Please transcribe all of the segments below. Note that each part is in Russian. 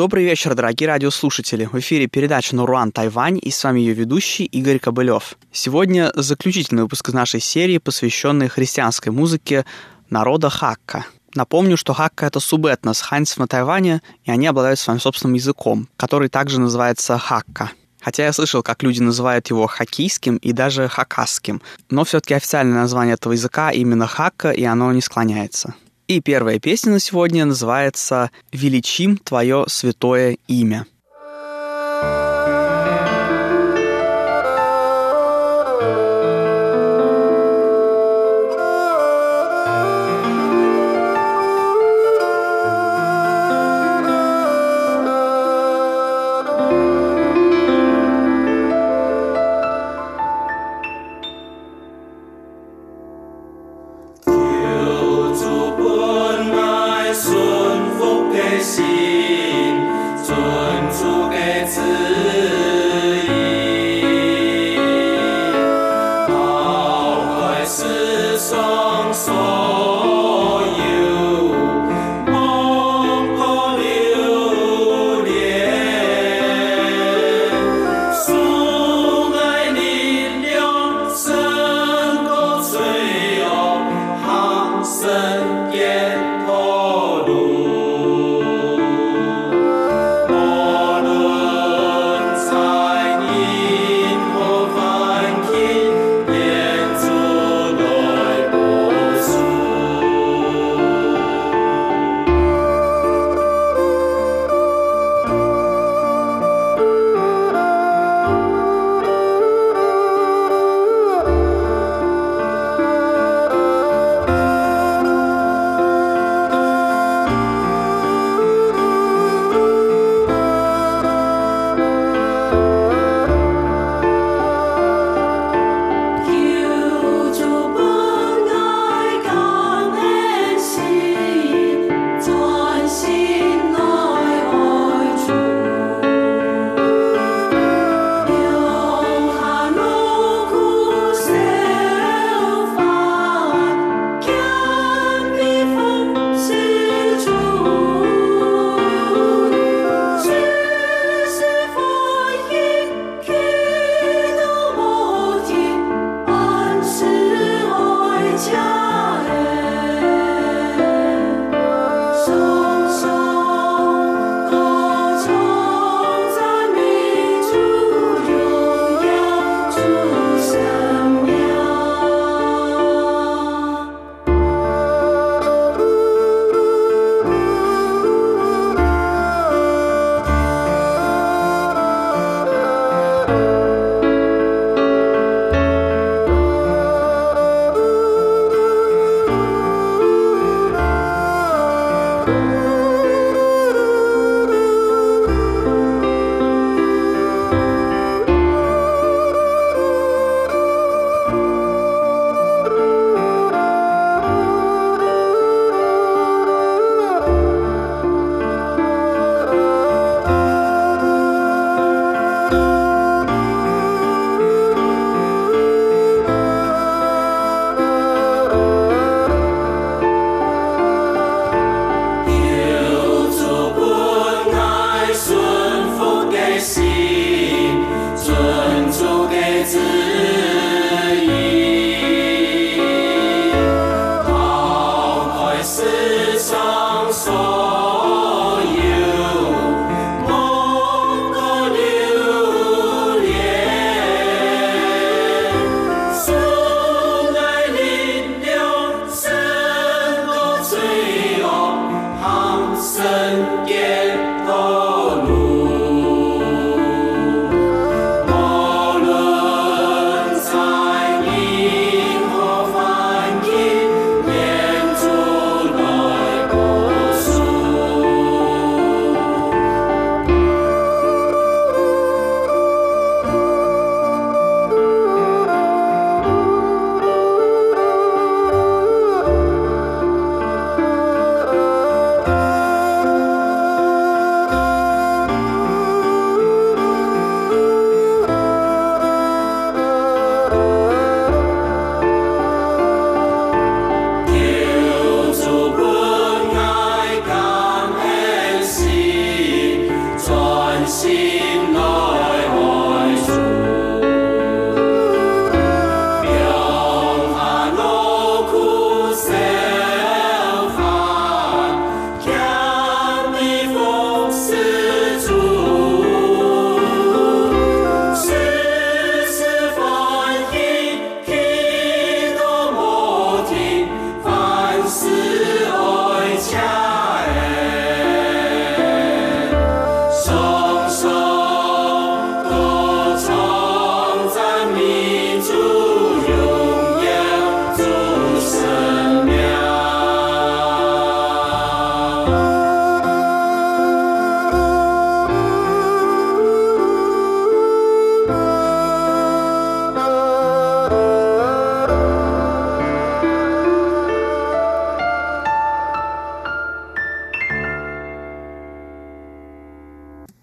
Добрый вечер, дорогие радиослушатели. В эфире передача «Нуруан Тайвань» и с вами ее ведущий Игорь Кобылев. Сегодня заключительный выпуск из нашей серии, посвященный христианской музыке народа Хакка. Напомню, что хакка — это субэтнос ханьцев на Тайване, и они обладают своим собственным языком, который также называется хакка. Хотя я слышал, как люди называют его хоккейским и даже хакасским, но все-таки официальное название этого языка именно хакка, и оно не склоняется. И первая песня на сегодня называется «Величим Твое святое имя».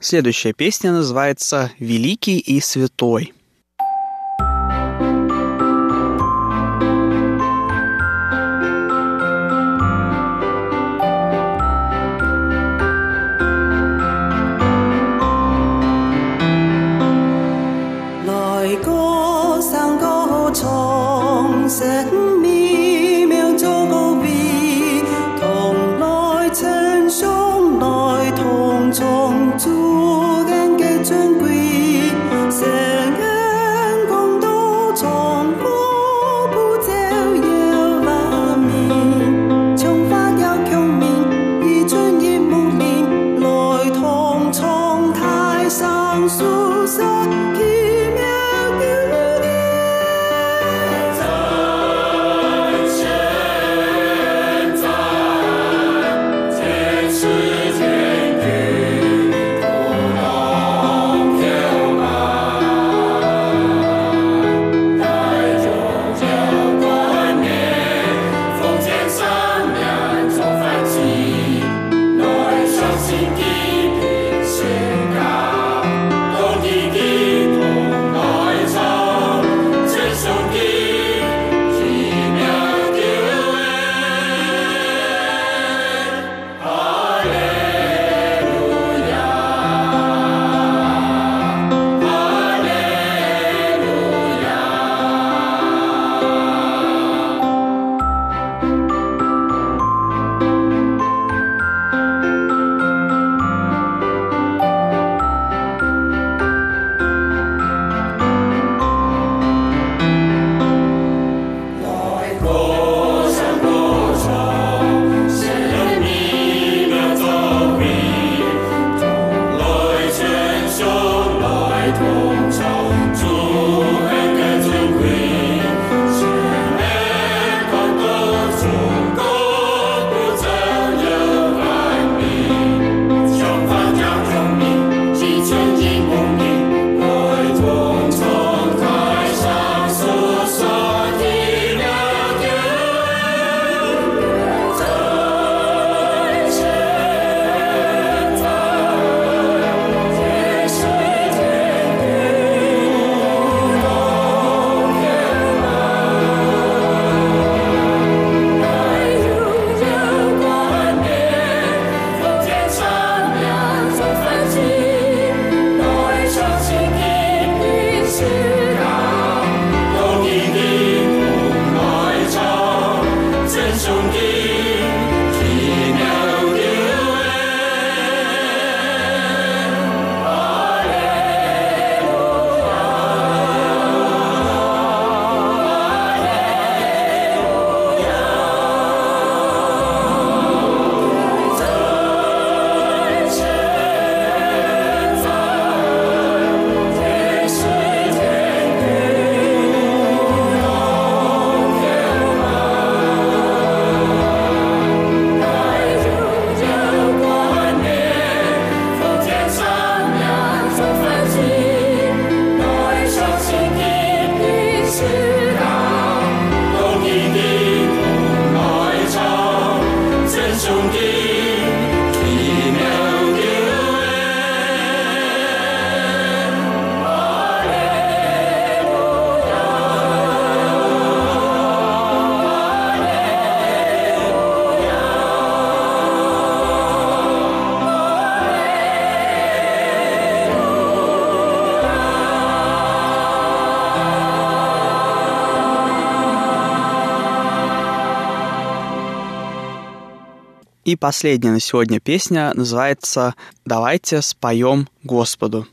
Следующая песня называется «Великий и святой». И последняя на сегодня песня называется «Давайте споем Господу».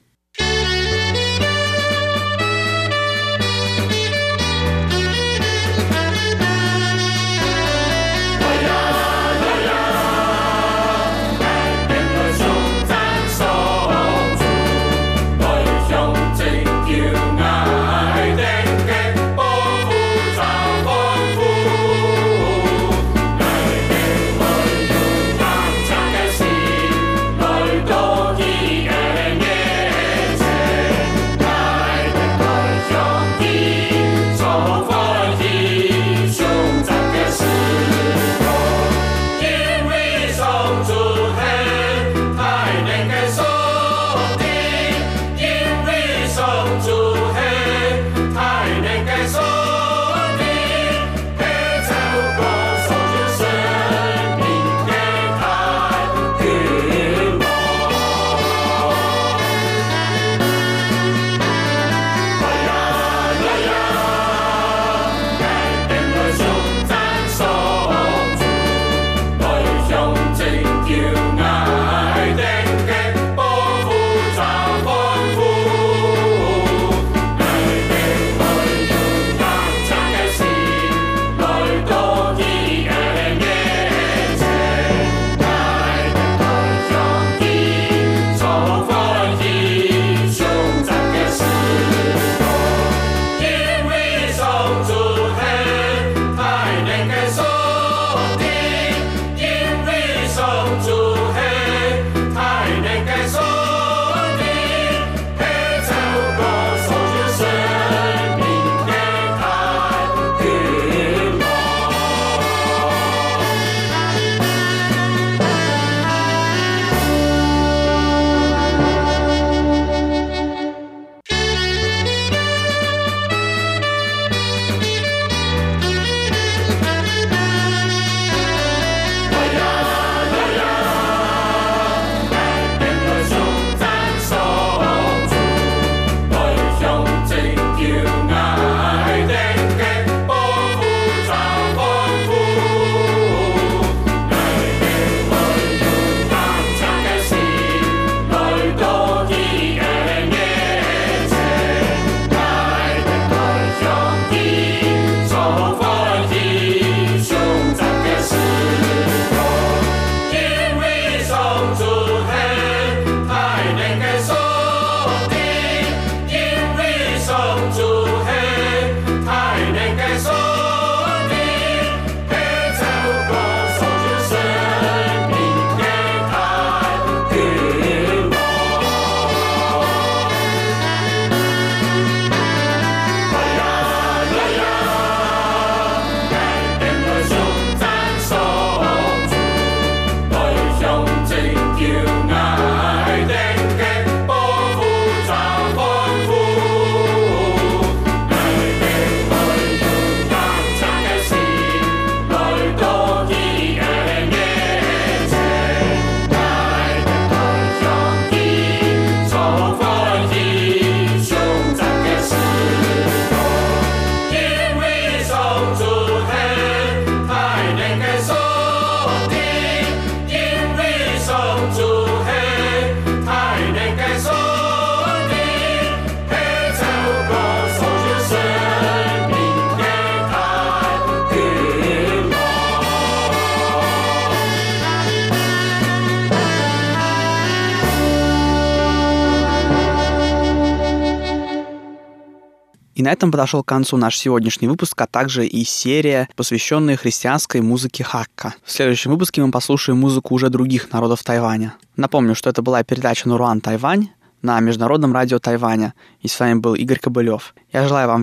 На этом подошел к концу наш сегодняшний выпуск, а также и серия, посвященная христианской музыке хакка. В следующем выпуске мы послушаем музыку уже других народов Тайваня. Напомню, что это была передача «Нуруан Тайвань», на Международном радио Тайваня. И с вами был Игорь Кобылев. Я желаю вам